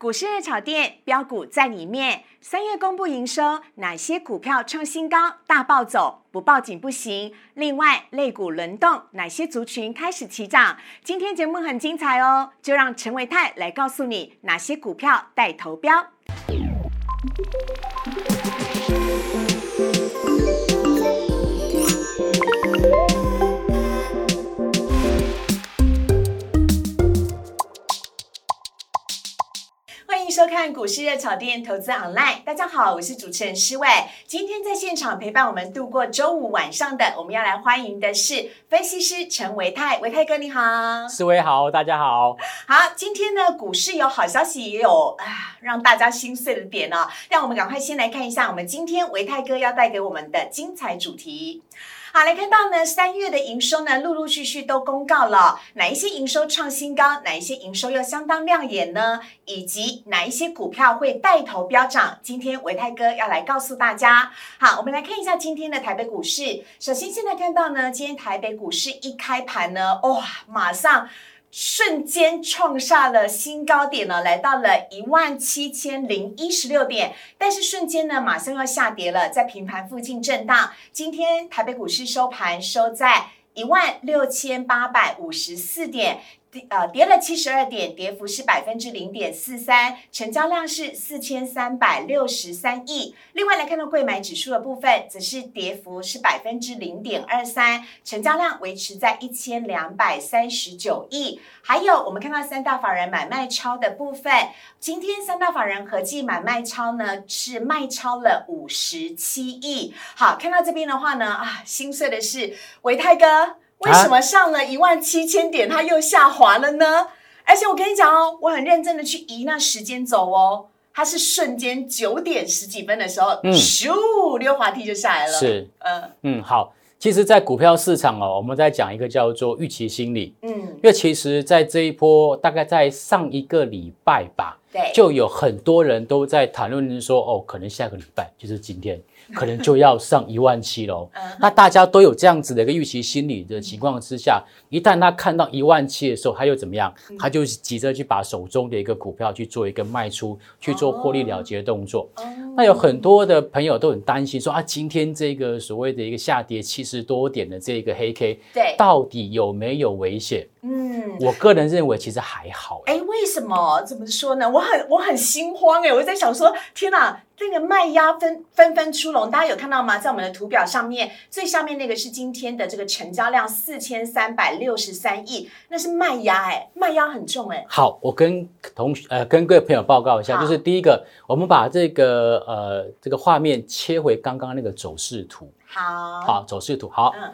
股市热炒店标股在里面。三月公布营收，哪些股票创新高大暴走？不报警不行。另外，类股轮动，哪些族群开始起涨？今天节目很精彩哦，就让陈维泰来告诉你哪些股票带头标。收看股市热炒店投资 online，大家好，我是主持人施伟。今天在现场陪伴我们度过周五晚上的，我们要来欢迎的是分析师陈维泰，维泰哥你好，思维好，大家好。好，今天呢股市有好消息，也有啊让大家心碎的点哦。让我们赶快先来看一下我们今天维泰哥要带给我们的精彩主题。好，来看到呢，三月的营收呢，陆陆续续都公告了，哪一些营收创新高，哪一些营收又相当亮眼呢？以及哪一些股票会带头飙涨？今天维泰哥要来告诉大家。好，我们来看一下今天的台北股市。首先，现在看到呢，今天台北股市一开盘呢，哇，马上。瞬间创下了新高点呢，来到了一万七千零一十六点，但是瞬间呢，马上要下跌了，在平盘附近震荡。今天台北股市收盘收在一万六千八百五十四点。跌呃，跌了七十二点，跌幅是百分之零点四三，成交量是四千三百六十三亿。另外来看到贵买指数的部分，则是跌幅是百分之零点二三，成交量维持在一千两百三十九亿。还有我们看到三大法人买卖超的部分，今天三大法人合计买卖超呢是卖超了五十七亿。好，看到这边的话呢，啊，心碎的是维泰哥。为什么上了一万七千点，它又下滑了呢？而且我跟你讲哦，我很认真的去移那时间走哦，它是瞬间九点十几分的时候，咻溜滑梯就下来了。是，嗯嗯，好。其实，在股票市场哦，我们在讲一个叫做预期心理。嗯，因为其实，在这一波，大概在上一个礼拜吧，对，就有很多人都在谈论说，哦，可能下个礼拜就是今天。可能就要上一万七喽。那大家都有这样子的一个预期心理的情况之下，一旦他看到一万七的时候，他又怎么样？他就急着去把手中的一个股票去做一个卖出，去做获利了结的动作。那有很多的朋友都很担心说啊，今天这个所谓的一个下跌七十多点的这个黑 K，对，到底有没有危险？嗯，我个人认为其实还好。哎，为什么？怎么说呢？我很我很心慌哎，我在想说，天哪！这个卖压纷纷纷出笼，大家有看到吗？在我们的图表上面，最下面那个是今天的这个成交量四千三百六十三亿，那是卖压哎，卖压很重哎。好，我跟同学呃跟各位朋友报告一下，就是第一个，我们把这个呃这个画面切回刚刚那个走势图。好，好走势图好，嗯，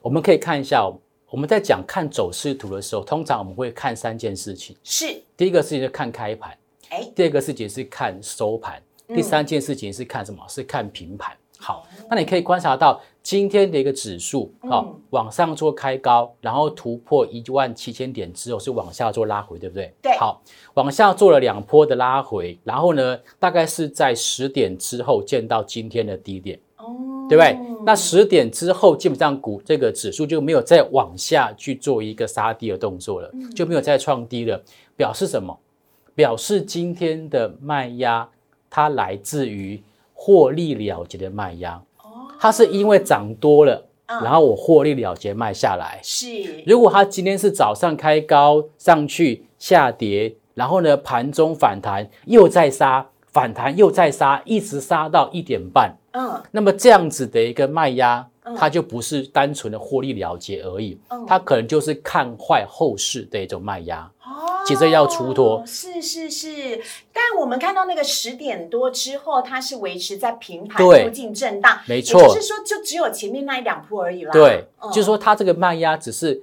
我们可以看一下，我们在讲看走势图的时候，通常我们会看三件事情，是第一个事情是看开盘，哎，第二个事情是看收盘。第三件事情是看什么？是看平盘。好，那你可以观察到今天的一个指数，好，往上做开高，然后突破一万七千点之后是往下做拉回，对不对？对。好，往下做了两波的拉回，然后呢，大概是在十点之后见到今天的低点，哦，对不对？那十点之后，基本上股这个指数就没有再往下去做一个杀低的动作了，就没有再创低了，表示什么？表示今天的卖压。它来自于获利了结的卖压，它是因为涨多了，然后我获利了结卖下来。是，如果它今天是早上开高上去下跌，然后呢盘中反弹又再杀，反弹又再杀，一直杀到一点半，嗯，那么这样子的一个卖压，它就不是单纯的获利了结而已，它可能就是看坏后市的一种卖压。急着要出脱，是是是，但我们看到那个十点多之后，它是维持在平盘附近震荡，没错，就是说就只有前面那一两波而已啦。对，就是说它这个卖压只是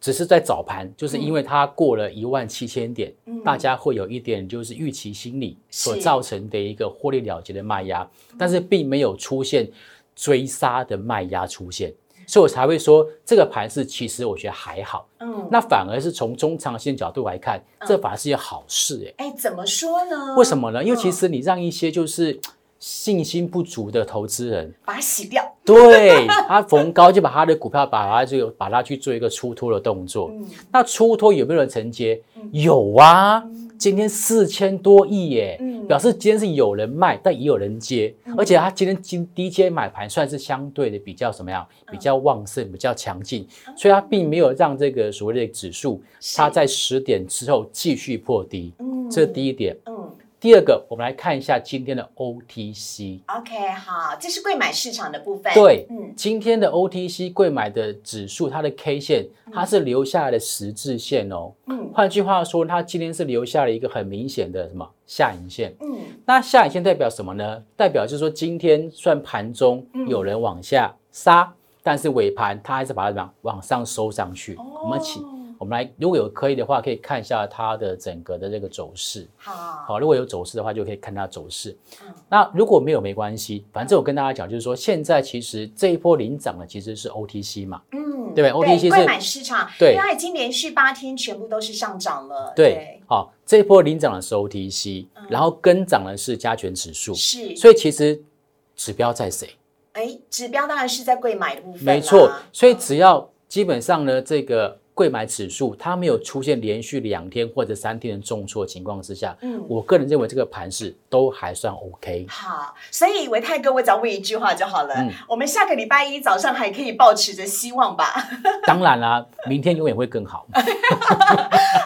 只是在早盘，就是因为它过了一万七千点，大家会有一点就是预期心理所造成的一个获利了结的卖压，但是并没有出现追杀的卖压出现。所以我才会说，这个盘是其实我觉得还好，嗯，那反而是从中长线角度来看，这反而是一件好事，哎，哎，怎么说呢？为什么呢？因为其实你让一些就是信心不足的投资人，把它洗掉。对他逢高就把他的股票把它就把它去做一个出脱的动作。那出脱有没有人承接？有啊，今天四千多亿耶，表示今天是有人卖，但也有人接，而且他今天今低阶买盘算是相对的比较什么样？比较旺盛，比较强劲，所以它并没有让这个所谓的指数它在十点之后继续破低。嗯，这是第一点。嗯。第二个，我们来看一下今天的 OTC。OK，好，这是贵买市场的部分。对，嗯，今天的 OTC 贵买的指数，它的 K 线它是留下来的十字线哦。嗯，换句话说，它今天是留下了一个很明显的什么下影线。嗯，那下影线代表什么呢？代表就是说今天算盘中有人往下杀，但是尾盘它还是把它怎么样往上收上去。我们起。我们来，如果有可以的话，可以看一下它的整个的这个走势。好，好，如果有走势的话，就可以看它走势。嗯，那如果没有没关系，反正我跟大家讲，就是说现在其实这一波领涨的其实是 OTC 嘛，嗯，对不对？OTC 是买市场，对，因为已经连续八天全部都是上涨了。对，好，这一波领涨的是 OTC，然后跟涨的是加权指数，是，所以其实指标在谁？哎，指标当然是在贵买的部分，没错。所以只要基本上呢，这个。贵买指数它没有出现连续两天或者三天的重挫情况之下，嗯，我个人认为这个盘势都还算 OK。好，所以维泰哥，我只要问一句话就好了。嗯我们下个礼拜一早上还可以保持着希望吧？当然啦，明天永远会更好。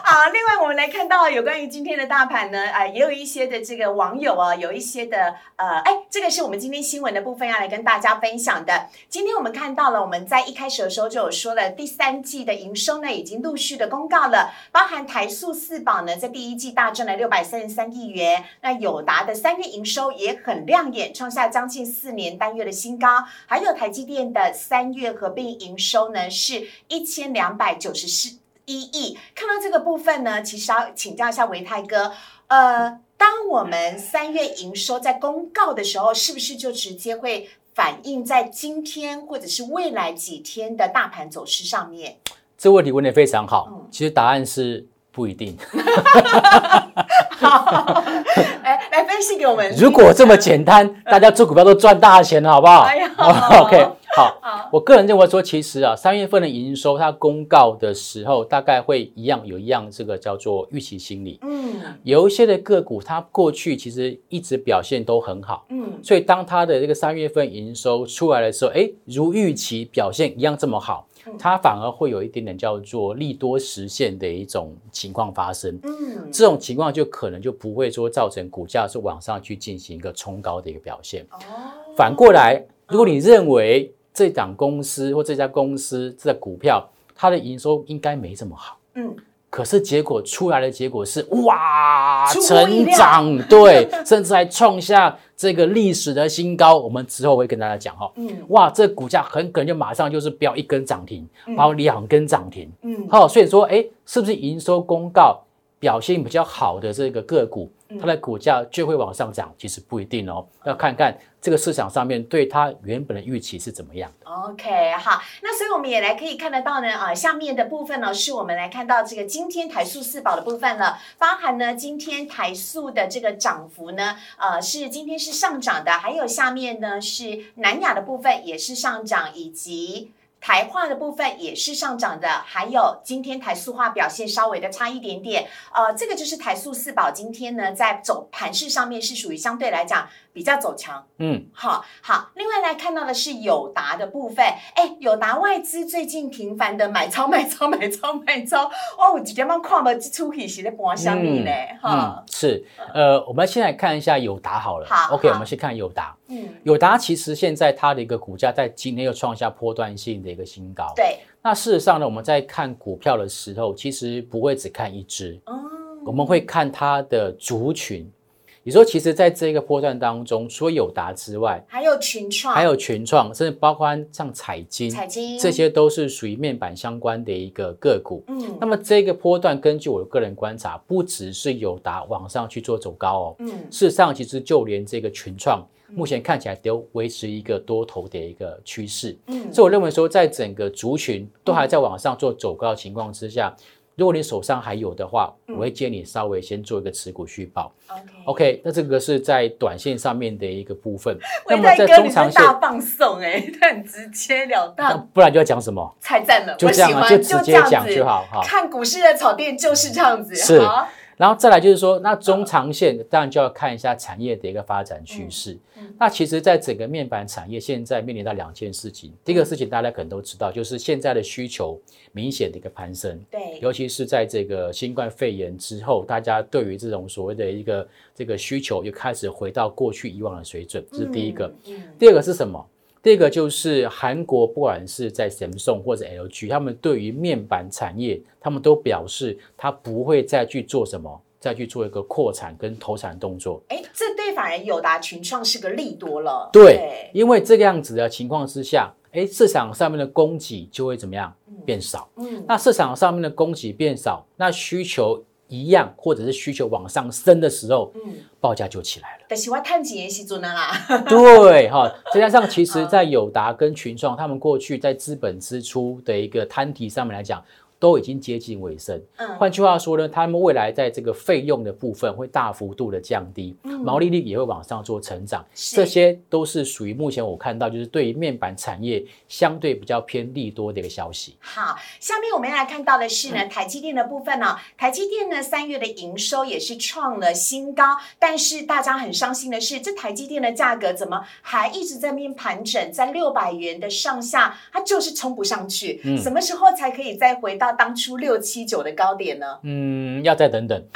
好，另外我们来看到有关于今天的大盘呢，啊，也有一些的这个网友啊，有一些的呃，哎，这个是我们今天新闻的部分要来跟大家分享的。今天我们看到了，我们在一开始的时候就有说了，第三季的营收。呢已经陆续的公告了，包含台塑四宝呢，在第一季大赚了六百三十三亿元。那友达的三月营收也很亮眼，创下将近四年单月的新高。还有台积电的三月合并营收呢，是一千两百九十四一亿。看到这个部分呢，其实要请教一下维泰哥，呃，当我们三月营收在公告的时候，是不是就直接会反映在今天或者是未来几天的大盘走势上面？这问题问的非常好，其实答案是不一定。好，来来分析给我们。如果这么简单，大家做股票都赚大钱了，好不好？哎呀，OK，好。我个人认为说，其实啊，三月份的营收它公告的时候，大概会一样有一样这个叫做预期心理。嗯，有一些的个股，它过去其实一直表现都很好。嗯，所以当它的这个三月份营收出来的时候，哎，如预期表现一样这么好。它反而会有一点点叫做利多实现的一种情况发生，嗯，这种情况就可能就不会说造成股价是往上去进行一个冲高的一个表现。哦，反过来，如果你认为这档公司或这家公司这股票它的营收应该没这么好，嗯。可是结果出来的结果是哇，成长对，甚至还创下这个历史的新高。我们之后会跟大家讲哈，嗯，哇，这股价很可能就马上就是飙一根涨停，然后两根涨停，嗯，好，所以说，哎，是不是营收公告表现比较好的这个个股？它的股价就会往上涨，其实不一定哦，要看看这个市场上面对它原本的预期是怎么样的。OK，好，那所以我们也来可以看得到呢，啊，下面的部分呢，是我们来看到这个今天台塑四宝的部分了，包含呢今天台塑的这个涨幅呢，呃，是今天是上涨的，还有下面呢是南亚的部分也是上涨，以及。台化的部分也是上涨的，还有今天台塑化表现稍微的差一点点，呃，这个就是台塑四宝今天呢在走盘势上面是属于相对来讲比较走强，嗯，好，好，另外来看到的是友达的部分，哎，友达外资最近频繁的买超买超买超买超，哦，我直接帮看不出去是在播下面嘞，哈，是，呃，我们先来看一下友达好了，好，OK，我们先看友达。嗯，友达其实现在它的一个股价在今天又创下波段性的一个新高。对，那事实上呢，我们在看股票的时候，其实不会只看一只，我们会看它的族群。你说，其实在这个波段当中，除了友达之外，还有群创，还有群创，甚至包括像彩金，彩金这些都是属于面板相关的一个个股。嗯，那么这个波段，根据我的个人观察，不只是友达往上去做走高哦，嗯，事实上，其实就连这个群创。目前看起来都维持一个多头的一个趋势，嗯，所以我认为说，在整个族群都还在往上做走高的情况之下，如果你手上还有的话，我会建议你稍微先做一个持股续报。OK，OK，那这个是在短线上面的一个部分。伟那么在中长线，大放送哎，他很直截了那当，不然就要讲什么？太赞了，就这样啊，我喜欢，就直接讲就好哈。看股市的草甸就是这样子，是好然后再来就是说，那中长线当然就要看一下产业的一个发展趋势。那其实，在整个面板产业现在面临到两件事情。第一个事情大家可能都知道，就是现在的需求明显的一个攀升，对，尤其是在这个新冠肺炎之后，大家对于这种所谓的一个这个需求又开始回到过去以往的水准，这是第一个。第二个是什么？第二个就是韩国，不管是在 Samsung 或者 LG，他们对于面板产业，他们都表示他不会再去做什么，再去做一个扩产跟投产动作。哎，这对反而友达群创是个利多了，对，因为这个样子的情况之下，哎，市场上面的供给就会怎么样变少？嗯，那市场上面的供给变少，那需求一样，或者是需求往上升的时候，嗯，报价就起来了。但是我探几年时阵啊啦，对哈，再加上其实，在友达跟群创，他们过去在资本支出的一个摊提上面来讲，都已经接近尾声。嗯，换句话说呢，他们未来在这个费用的部分会大幅度的降低，毛利率也会往上做成长，这些都是属于目前我看到就是对于面板产业相对比较偏利多的一个消息。好，下面我们要来看到的是呢，嗯。台积电的部分呢、台积电呢三月的营收也是创了新高，但是大家很伤心的是，这台积电的价格怎么还一直在面盘整在六百元的上下，它就是冲不上去。嗯。什么时候才可以再回到当初六七九的高点呢？嗯，要再等等，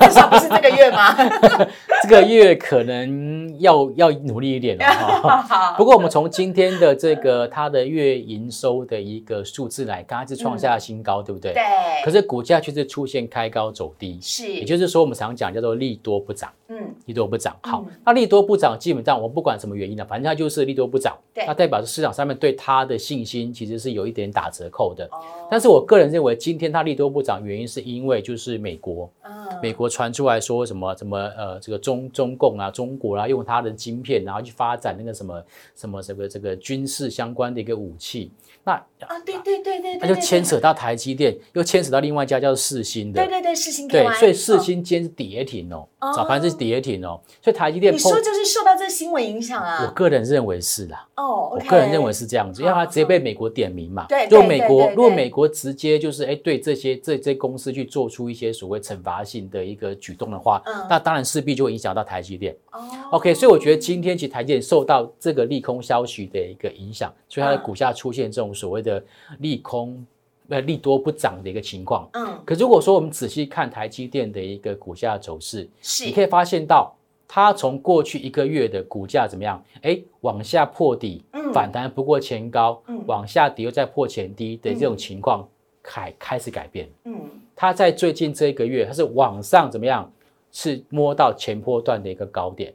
至少不是这个月吗？这个月可能要要努力一点了哈。不过我们从今天的这个它的月营收的一个数字来看，它是创下新高，对不对？对，可是股价却是出现开高走低，是，也就是说我们常讲叫做利多不涨，嗯，利多不涨。好嗯，那利多不涨，基本上我不管什么原因了，反正它就是利多不涨。对。那代表是市场上面对它的信心其实是有一点打折扣的。哦，但是我个人认为，今天它利多不涨，原因是因为就是美国，嗯。美国传出来说什么什么呃，这个中中共啊，中国啊，用它的晶片，然后去发展那个什么什么这个这个军事相关的一个武器，那啊，对对对对对，那就对牵扯到台积电，又牵扯到另外一家叫做世新的。对，对对，世新对所以世嗯新今天是跌停哦，哦。早盘是跌停哦，所以台积电你说，就是受到这新闻影响啊我啊？个人认为是啦，哦，我个人认为是这样子，因为它直接被美国点名嘛。对如果美国如果美国直接就是哎对这些这这些公司去做出一些所谓惩罚性的一个举动的话，嗯那当然势必就会影响到台积电。哦 OK，所以我觉得今天其实台积电受到这个利空消息的一个影响，所以它的嗯股价出现这种所谓的利空呃利多不涨的一个情况。嗯，可如果说我们仔细看台积电的一个股价走势，是，你可以发现到它从过去一个月的股价怎么样？哎，往下破底，嗯反弹不过前高，嗯往下跌又再破前低的这种情况开开始改变。嗯它在最近这一个月，它是往上怎么样？是摸到前波段的一个高点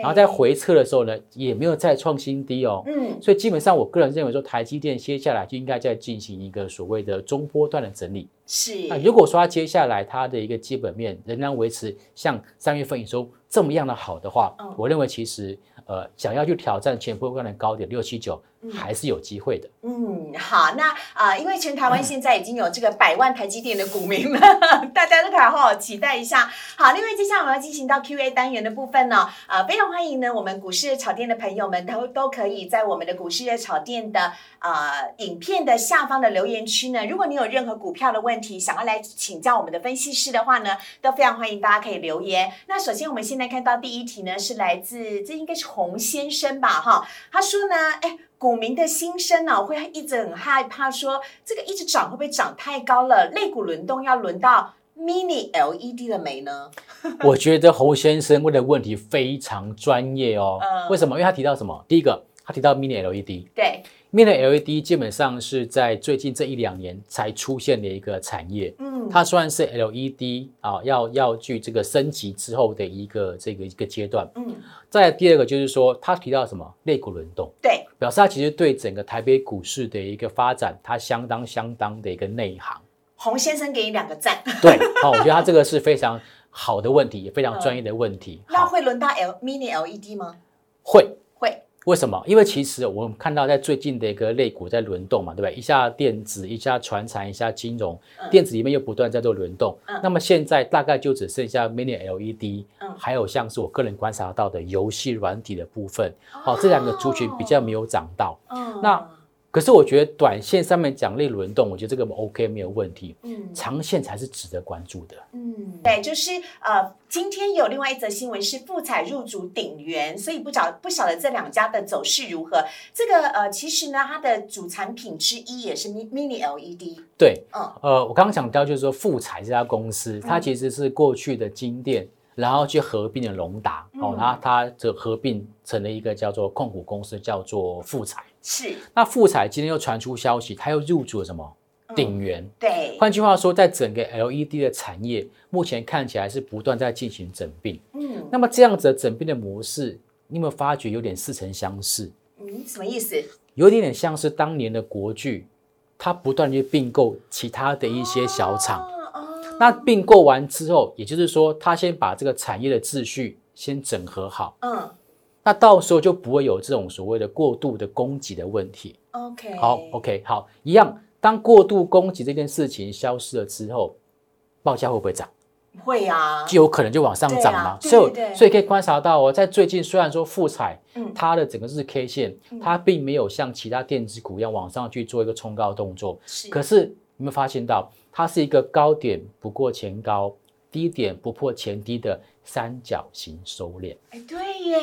然后在回撤的时候呢，也没有再创新低哦。嗯所以基本上，我个人认为说，台积电接下来就应该在进行一个所谓的中波段的整理。是那如果说它接下来它的一个基本面仍然维持像三月份营收这么样的好的话，嗯我认为其实呃想要去挑战前波段的高点六七九还是有机会的。嗯，好，那啊、呃因为全台湾现在已经有这个百万台积电的股民了，大家都可以好好期待一下。好，另外接下来我们要进行到 Q&A 单元的部分呢，呃，非常欢迎呢我们股市炒店的朋友们都都可以在我们的股市炒店的呃影片的下方的留言区呢，如果你有任何股票的问题想要来请教我们的分析师的话呢，都非常欢迎大家可以留言。那首先我们现在看到第一题呢是来自这应该是洪先生吧哈，他说呢，哎。股民的心声呢、会一直很害怕说，这个一直涨会不会涨太高了？肋骨轮动要轮到 mini LED 了没呢？我觉得侯先生问的问题非常专业哦。嗯为什么？因为他提到什么？第一个，他提到 Mini LED。对，Mini LED 基本上是在最近这一两年才出现的一个产业。嗯，它虽然是 LED 啊，要要去这个升级之后的一个这个一个阶段。嗯，再来第二个就是说，他提到什么类股轮动，对，表示他其实对整个台北股市的一个发展，它相当相当的一个内行。洪先生给你两个赞。对，好、我觉得他这个是非常好的问题，也非常专业的问题。那好，会轮到 L mini LED 吗？会会。为什么？因为其实我们看到在最近的一个类股在轮动嘛，对不对？一下电子，一下传产，一下金融，电子里面又不断在做轮动。那么现在大概就只剩下 Mini LED，还有像是我个人观察到的游戏软体的部分。好，这两个族群比较没有涨到。那可是我觉得短线上面奖励轮动，我觉得这个 OK 没有问题。嗯，长线才是值得关注的。嗯，对，就是呃，今天有另外一则新闻是富彩入主鼎元，所以不晓不晓得这两家的走势如何。这个呃，其实呢，它的主产品之一也是 Mini LED。对，嗯，呃，我刚刚讲到就是说富彩这家公司，它其实是过去的金店。然后去合并了龙达，哦，然后它这合并成了一个叫做控股公司，叫做富彩。是。那富彩今天又传出消息，它又入主了什么？鼎元。对。换句话说，在整个 LED 的产业，目前看起来是不断在进行整并。嗯。那么这样子的整并的模式，你有没有发觉有点似曾相识？嗯，什么意思？有点点像是当年的国巨，它不断去并购其他的一些小厂。那并购完之后，也就是说，他先把这个产业的秩序先整合好，嗯，那到时候就不会有这种所谓的过度的供给的问题。OK，好，OK，好，一样。当过度供给这件事情消失了之后，报价会不会涨？会啊，就有可能就往上涨嘛。所以，所以可以观察到哦，在最近虽然说富彩，嗯，它的整个日 K 线，它并没有像其他电子股一样往上去做一个冲高动作，是。可是有没有发现到？它是一个高点不过前高，低点不破前低的三角形收敛。哎，对耶，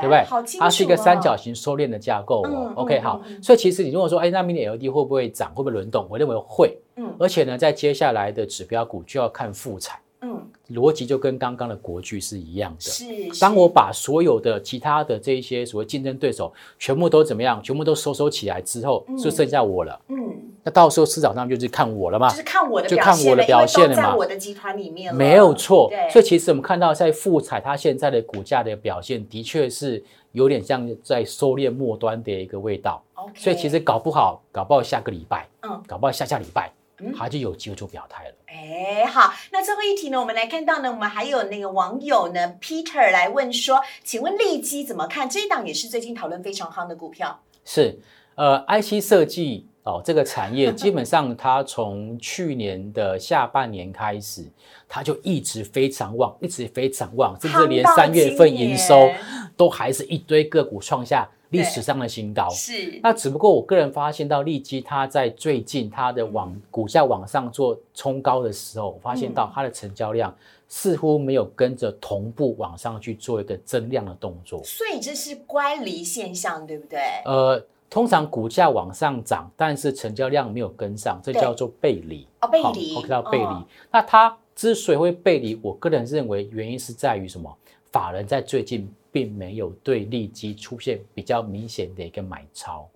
对不对？好清楚。它是一个三角形收敛的架构哦。OK，好。所以其实你如果说，哎，那 Mini LED 会不会涨？会不会轮动？我认为会。嗯。而且呢，在接下来的指标股就要看复彩。嗯。逻辑就跟刚刚的国剧是一样的。是。当我把所有的其他的这一些所谓竞争对手全部都怎么样，全部都收收起来之后，就剩下我了。嗯。那到时候市场上就是看我了嘛，就是看我的，就看我的表现了嘛。我的集团里面没有错。所以其实我们看到在富彩它现在的股价的表现，的确是有点像在收敛末端的一个味道。所以其实搞不好，搞不好下个礼拜，嗯，搞不好下下礼拜，嗯，它就有机会做表态了。哎，好，那最后一题呢，我们来看到呢，我们还有那个网友呢，Peter 来问说，请问利基怎么看？这一档也是最近讨论非常夯的股票。是，呃，IC 设计。哦，这个产业基本上，它从去年的下半年开始，它就一直非常旺，一直非常旺，甚至连三月份营收都还是一堆个股创下历史上的新高。是，那只不过我个人发现到利基，它在最近它的往股价往上做冲高的时候，我发现到它的成交量似乎没有跟着同步往上去做一个增量的动作。所以这是乖离现象，对不对？呃。通常股价往上涨，但是成交量没有跟上，这叫做背离。哦，背离。我看到背离。那它之所以会背离，我个人认为原因是在于什么？法人在最近并没有对利基出现比较明显的一个买超。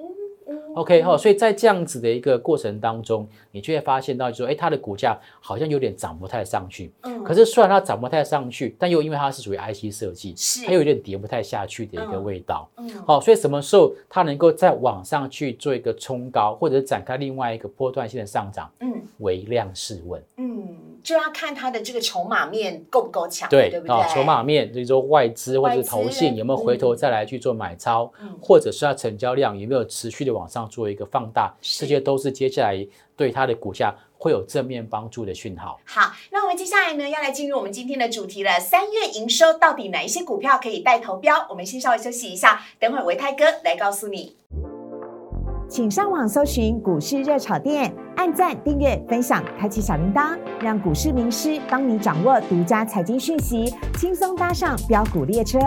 OK 哈，所以在这样子的一个过程当中，你就会发现到，就说，哎，它的股价好像有点涨不太上去。嗯。可是虽然它涨不太上去，但又因为它是属于 IC 设计，是它有点跌不太下去的一个味道。嗯。好，所以什么时候它能够再往上去做一个冲高，或者展开另外一个波段性的上涨？嗯。微量试问。嗯。就要看它的这个筹码面够不够强，对不对？筹码面就是说外资或者是投信有没有回头再来去做买超，或者是它成交量有没有持续的往上做一个放大，这些都是接下来对它的股价会有正面帮助的讯号。好，那我们接下来呢要来进入我们今天的主题了。三月营收到底哪一些股票可以带头标？我们先稍微休息一下，等会儿维泰哥来告诉你。请上网搜寻股市热炒店，按赞、订阅、分享，开启小铃铛，让股市名师帮你掌握独家财经讯息，轻松搭上标股列车。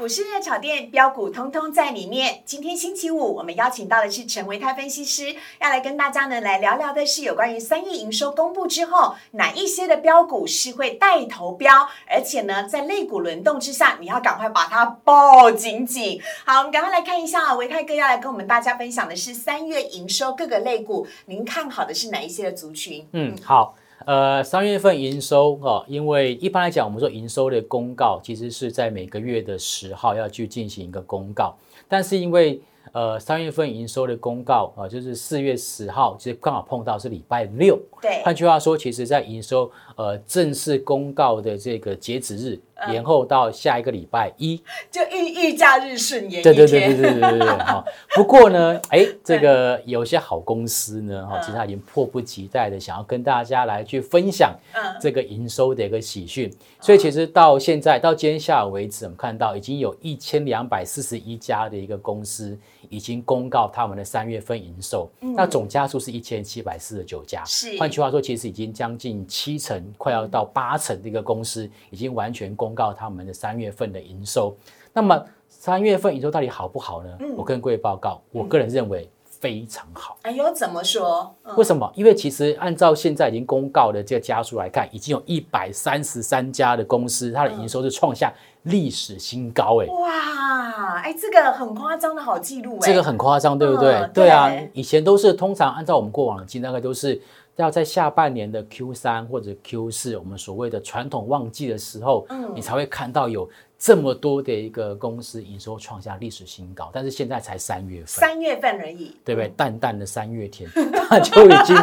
股市热炒店标股通通在里面。今天星期五，我们邀请到的是陈维泰分析师，要来跟大家呢来聊聊的是有关于三月营收公布之后，哪一些的标股是会带头标，而且呢在类股轮动之下，你要赶快把它抱紧紧。好，我们赶快来看一下，维泰哥要来跟我们大家分享的是三月营收各个类股，您看好的是哪一些的族群？嗯，好。呃，三月份营收哈，因为一般来讲，我们说营收的公告其实是在每个月的十号要去进行一个公告，但是因为呃三月份营收的公告啊，就是四月十号，其实刚好碰到是礼拜六。对。换句话说，其实在营收呃正式公告的这个截止日延后到下一个礼拜一，就预预假日顺延对对对对对对对对哈。不过呢，哎，这个有些好公司呢，哈，其实他已经迫不及待的想要跟大家来去分享这个营收的一个喜讯。所以其实到现在到今天下午为止，我们看到已经有一千两百四十一家的一个公司已经公告他们的三月份营收，那总家数是一千七百四十九家。是，换句话说，其实已经将近七成，快要到八成的一个公司已经完全公告他们的三月份的营收。那么三月份营收到底好不好呢？我跟各位报告，我个人认为。非常好，哎呦，怎么说？为什么？因为其实按照现在已经公告的这个家数来看，已经有一百三十三家的公司，它的营收是创下历史新高，哎，哇，哎，这个很夸张的好记录，哎，这个很夸张，对不对？对啊，以前都是通常按照我们过往的经，大概都是要在下半年的 Q 三或者 Q 四，我们所谓的传统旺季的时候，嗯，你才会看到有。这么多的一个公司营收创下历史新高，但是现在才三月份，三月份而已，对不对？淡淡的三月天，它就已经，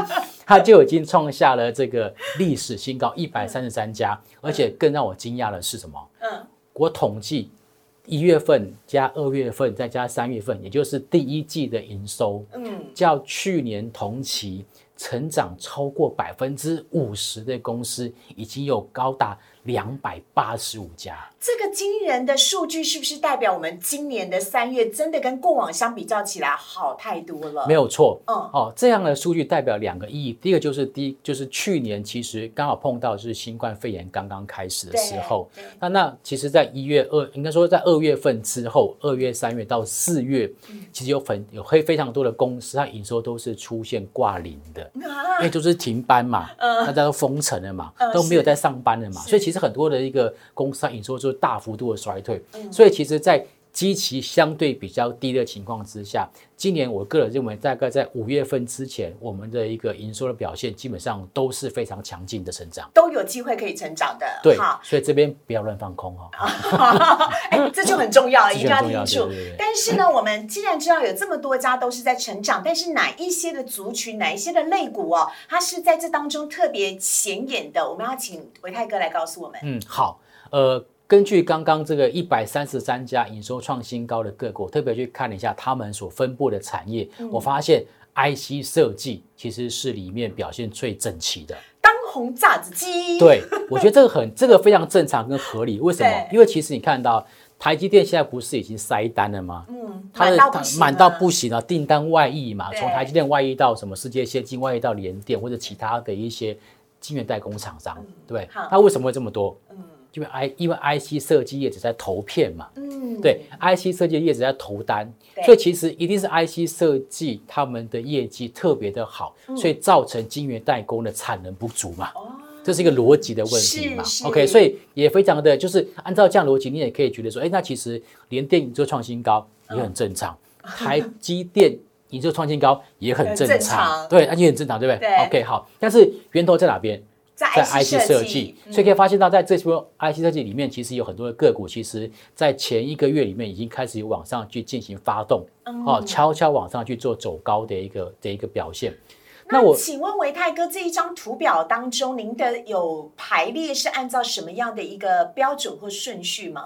它就已经创下了这个历史新高，一百三十三家。而且更让我惊讶的是什么？嗯，我统计一月份加二月份再加三月份，也就是第一季的营收，嗯，较去年同期成长超过百分之五十的公司，已经有高达。两百八十五家，这个惊人的数据是不是代表我们今年的三月真的跟过往相比较起来好太多了？没有错，嗯，哦，这样的数据代表两个意义。第一个就是第一就是去年其实刚好碰到是新冠肺炎刚刚开始的时候，那那其实在一月二应该说在二月份之后，二月、三月到四月，其实有很有非非常多的公司，它营收都是出现挂零的，因为都是停班嘛，大家都封城了嘛，都没有在上班了嘛，所以其实。很多的一个公司，它营收就是大幅度的衰退，所以其实，在基期相对比较低的情况之下，今年我个人认为，大概在五月份之前，我们的一个营收的表现基本上都是非常强劲的成长，都有机会可以成长的。对，所以这边不要乱放空哦。哎，这就很重要，一定要记住。但是呢，我们既然知道有这么多家都是在成长，但是哪一些的族群，哪一些的类股哦，它是在这当中特别显眼的，我们要请维泰哥来告诉我们。嗯，好，呃。根据刚刚这个一百三十三家营收创新高的个股，特别去看了一下他们所分布的产业，我发现 IC 设计其实是里面表现最整齐的。当红炸子鸡，对我觉得这个很这个非常正常跟合理。为什么？因为其实你看到台积电现在不是已经塞单了吗？嗯，它的满到不行了，订单外溢嘛，从台积电外溢到什么世界先进，外溢到联电或者其他的一些晶圆代工厂商，对，那为什么会这么多？嗯。因为 I 因为 IC 设计业者在投片嘛，嗯，对，IC 设计业者在投单，所以其实一定是 IC 设计他们的业绩特别的好，所以造成晶圆代工的产能不足嘛，哦，这是一个逻辑的问题嘛，OK，所以也非常的就是按照这样逻辑，你也可以觉得说，哎，那其实连电影做创新高也很正常，台积电营收创新高也很正常，对，那也很正常，对不对？OK，好，但是源头在哪边？在 IC 设计，所以可以发现到，在这波 IC 设计里面，其实有很多的个股，其实在前一个月里面已经开始有往上去进行发动，哦，悄悄往上去做走高的一个的一个表现。那我请问维泰哥，这一张图表当中，您的有排列是按照什么样的一个标准或顺序吗？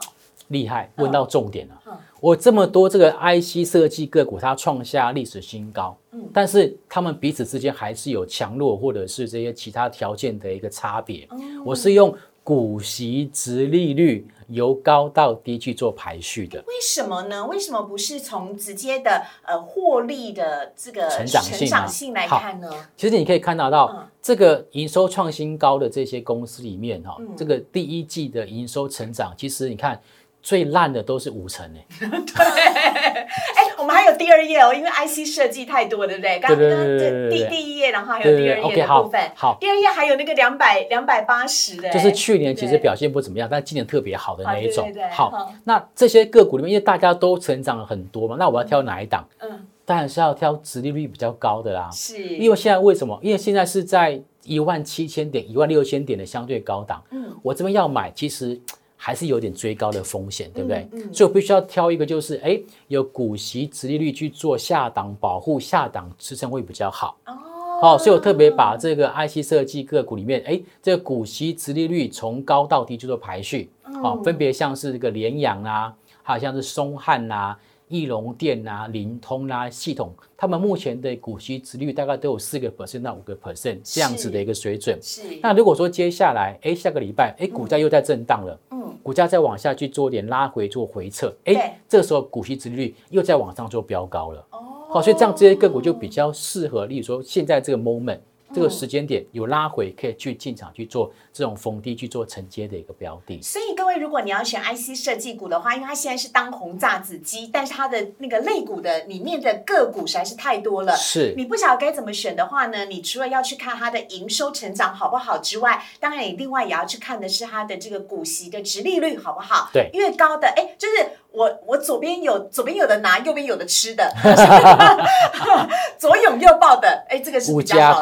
厉害，问到重点了。我这么多这个 IC 设计个股，它创下历史新高，嗯，但是他们彼此之间还是有强弱或者是这些其他条件的一个差别。我是用股息值利率由高到低去做排序的。为什么呢？为什么不是从直接的呃获利的这个成长性长性来看呢？其实你可以看得到，这个营收创新高的这些公司里面，哈，这个第一季的营收成长，其实你看。最烂的都是五成诶。对，哎，我们还有第二页哦，因为 IC 设计太多，对不对？刚刚这第第一页，然后还有第二页的部分。好，第二页还有那个两百两百八十的，就是去年其实表现不怎么样，但今年特别好的那一种。好，那这些个股里面，因为大家都成长了很多嘛，那我要挑哪一档？嗯，当然是要挑殖利率比较高的啦。是，因为现在为什么？因为现在是在一万七千点、一万六千点的相对高档。嗯，我这边要买，其实。还是有点追高的风险，对不对？所以我必须要挑一个，就是哎，有股息、殖利率去做下档保护、下档支撑会比较好。哦，好，所以我特别把这个 IC 设计个股里面，哎，这个股息殖利率从高到低去做排序，哦，分别像是这个联阳啊，还有像是松汉呐。翼龙电啊、灵通啊、系统，他们目前的股息值率大概都有四个 percent 到五个 percent 这样子的一个水准。是。那如果说接下来，哎，下个礼拜，哎，股价又在震荡了，嗯，股价再往下去做点拉回做回撤，哎，这个时候股息值率又在往上做飙高了。哦。好，所以这样这些个股就比较适合，例如说现在这个 moment。这个时间点有拉回，可以去进场去做这种逢低去做承接的一个标的。所以各位，如果你要选 IC 设计股的话，因为它现在是当红炸子鸡，但是它的那个类股的里面的个股实在是太多了。是你不晓得该怎么选的话呢？你除了要去看它的营收成长好不好之外，当然你另外也要去看的是它的这个股息的值利率好不好？对，越高的哎，就是。我我左边有左边有的拿，右边有的吃的 左拥右抱的，哎，这个是比较好的。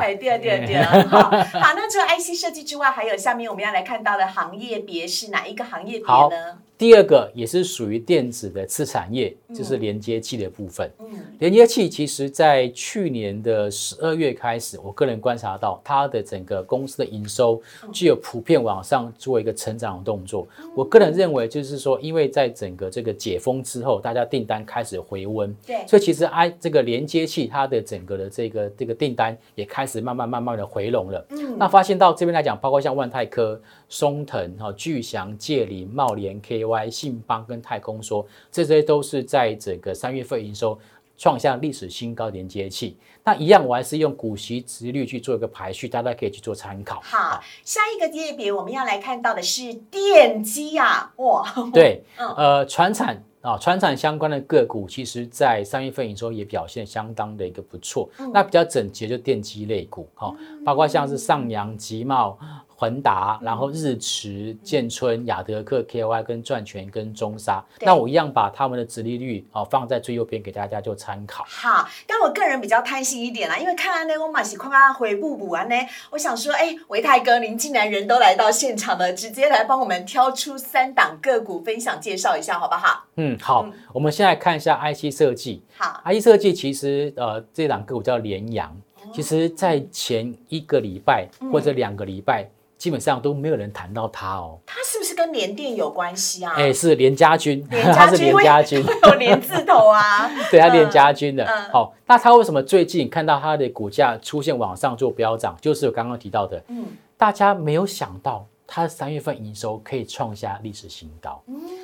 哎，对对对，好，好，那除了 IC 设计之外，还有下面我们要来看到的行业别是哪一个行业别呢？第二个也是属于电子的次产业，就是连接器的部分。嗯，连接器其实在去年的十二月开始，我个人观察到它的整个公司的营收具有普遍往上做一个成长的动作。我个人认为就是说，因为在整个这个解封之后，大家订单开始回温，对，所以其实 I 这个连接器它的整个的这个这个订单也开始慢慢慢慢的回笼了。嗯，那发现到这边来讲，包括像万泰科。松藤、哈巨祥、界林、茂联、KY、信邦跟太空说，这些都是在整个三月份营收创下历史新高连接器。那一样，我还是用股息值率去做一个排序，大家可以去做参考。好，下一个界别我们要来看到的是电机啊，哇，对，呃，船产。啊，船产相关的个股，其实在三月份营收也表现相当的一个不错。那比较整洁就电机类股，哈，包括像是上扬、集茂、恒达，然后日驰、建春、雅德克、KY 跟赚权跟中沙。那我一样把他们的殖利率啊放在最右边给大家做参考。好，但我个人比较贪心一点啦，因为看完那我马喜夸啊回不补完呢，我想说，哎，维泰哥，您竟然人都来到现场了，直接来帮我们挑出三档个股分享介绍一下，好不好？嗯。好，我们先来看一下 IC 设计。好，IC 设计其实呃，这档个股叫联阳，其实在前一个礼拜或者两个礼拜，基本上都没有人谈到它哦。它是不是跟联电有关系啊？哎，是联家军，他是联家军，有联字头啊。对，它联家军的。好，那他为什么最近看到他的股价出现往上做飙涨？就是我刚刚提到的，嗯，大家没有想到。他三月份营收可以创下历史新高，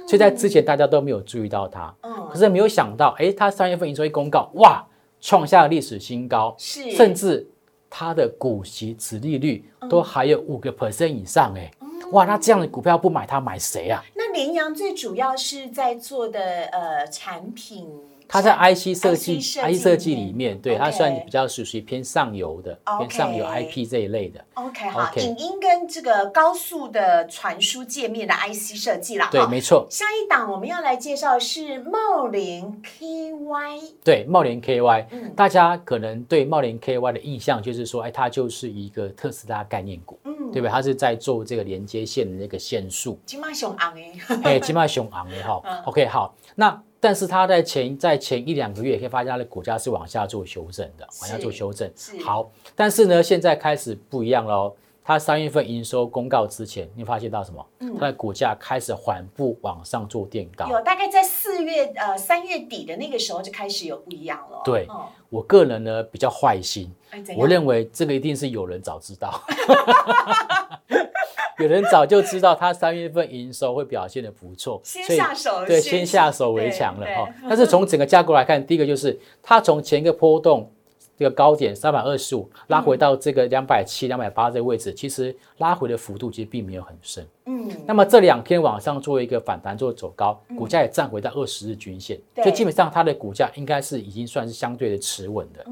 所以在之前大家都没有注意到它，可是没有想到，哎，他三月份营收一公告，哇，创下历史新高，是，甚至它的股息、殖利率都还有五个 percent 以上，哎，哇，那这样的股票不买它买谁啊？那联阳最主要是在做的呃产品。它在 IC 设计，IC 设计里面，对它算比较属于偏上游的，偏上游 IP 这一类的。OK，好，影音跟这个高速的传输界面的 IC 设计啦。对，没错。下一档我们要来介绍是茂联 KY。对，茂联 KY，大家可能对茂联 KY 的印象就是说，哎，它就是一个特斯拉概念股，嗯，对不对？它是在做这个连接线的那个线束。金马熊昂诶，哎，金马熊昂诶，哈。OK，好，那。但是它在前在前一两个月可以发现它的股价是往下做修正的，往下做修正。好，但是呢，现在开始不一样喽。它三月份营收公告之前，你发现到什么？它的股价开始缓步往上做垫高。有大概在四月呃三月底的那个时候就开始有不一样了。对，我个人呢比较坏心，我认为这个一定是有人早知道。有人早就知道它三月份营收会表现的不错，先下手对，先下手为强了哈。但是从整个架构来看，第一个就是它从前一个波动这个高点三百二十五拉回到这个两百七、两百八这个位置，其实拉回的幅度其实并没有很深。嗯，那么这两天往上做一个反弹做走高，股价也站回到二十日均线，所以基本上它的股价应该是已经算是相对的持稳的。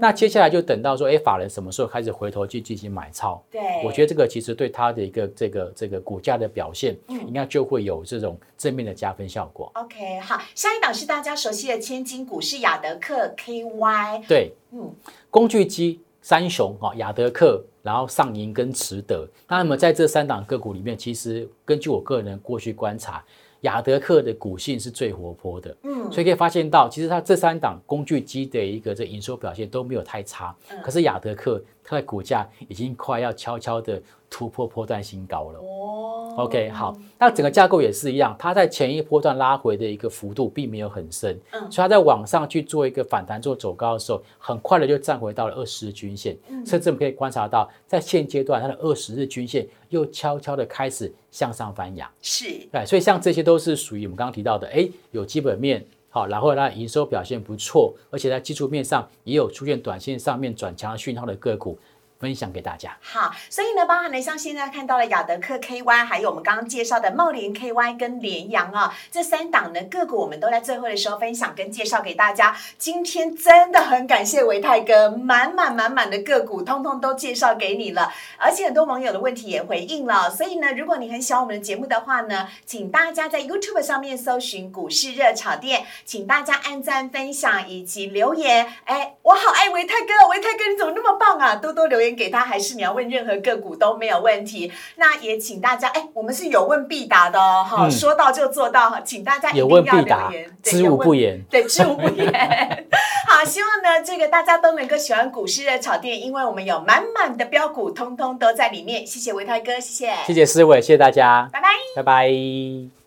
那接下来就等到说，哎，法人什么时候开始回头去进行买超？对，我觉得这个其实对它的一个这个这个股价的表现，应该就会有这种正面的加分效果。OK，好，下一档是大家熟悉的千金股，是雅德克 KY。对，嗯，工具机三雄哈，雅德克，然后上银跟慈德。那么在这三档个股里面，其实根据我个人过去观察。亚德克的股性是最活泼的，嗯，所以可以发现到，其实它这三档工具机的一个这营收表现都没有太差，可是亚德克它的股价已经快要悄悄的突破波段新高了。哦，OK，好，那整个架构也是一样，它在前一波段拉回的一个幅度并没有很深，嗯，所以它在往上去做一个反弹做走高的时候，很快的就站回到了二十日均线，甚至我们可以观察到，在现阶段它的二十日均线又悄悄的开始向上翻扬，是，对，所以像这些都是属于我们刚刚提到的，哎，有基本面好，然后它营收表现不错，而且在技术面上也有出现短线上面转强讯号的个股。分享给大家。好，所以呢，包含呢，像现在看到了亚德克 KY，还有我们刚刚介绍的茂联 KY 跟联阳啊，这三档呢个股，我们都在最后的时候分享跟介绍给大家。今天真的很感谢维泰哥，满满满满的个股，通通都介绍给你了，而且很多网友的问题也回应了。所以呢，如果你很喜欢我们的节目的话呢，请大家在 YouTube 上面搜寻股市热炒店，请大家按赞、分享以及留言。哎，我好爱维泰哥，维泰哥你怎么那么棒啊？多多留言。给他还是你要问任何个股都没有问题，那也请大家哎，我们是有问必答的哦，好，说到就做到哈，请大家一定要留言，知无不言，对，知无不言。好，希望呢这个大家都能够喜欢股市热炒店，因为我们有满满的标股，通通都在里面。谢谢维泰哥，谢谢，谢谢思伟，谢谢大家，拜拜，拜拜。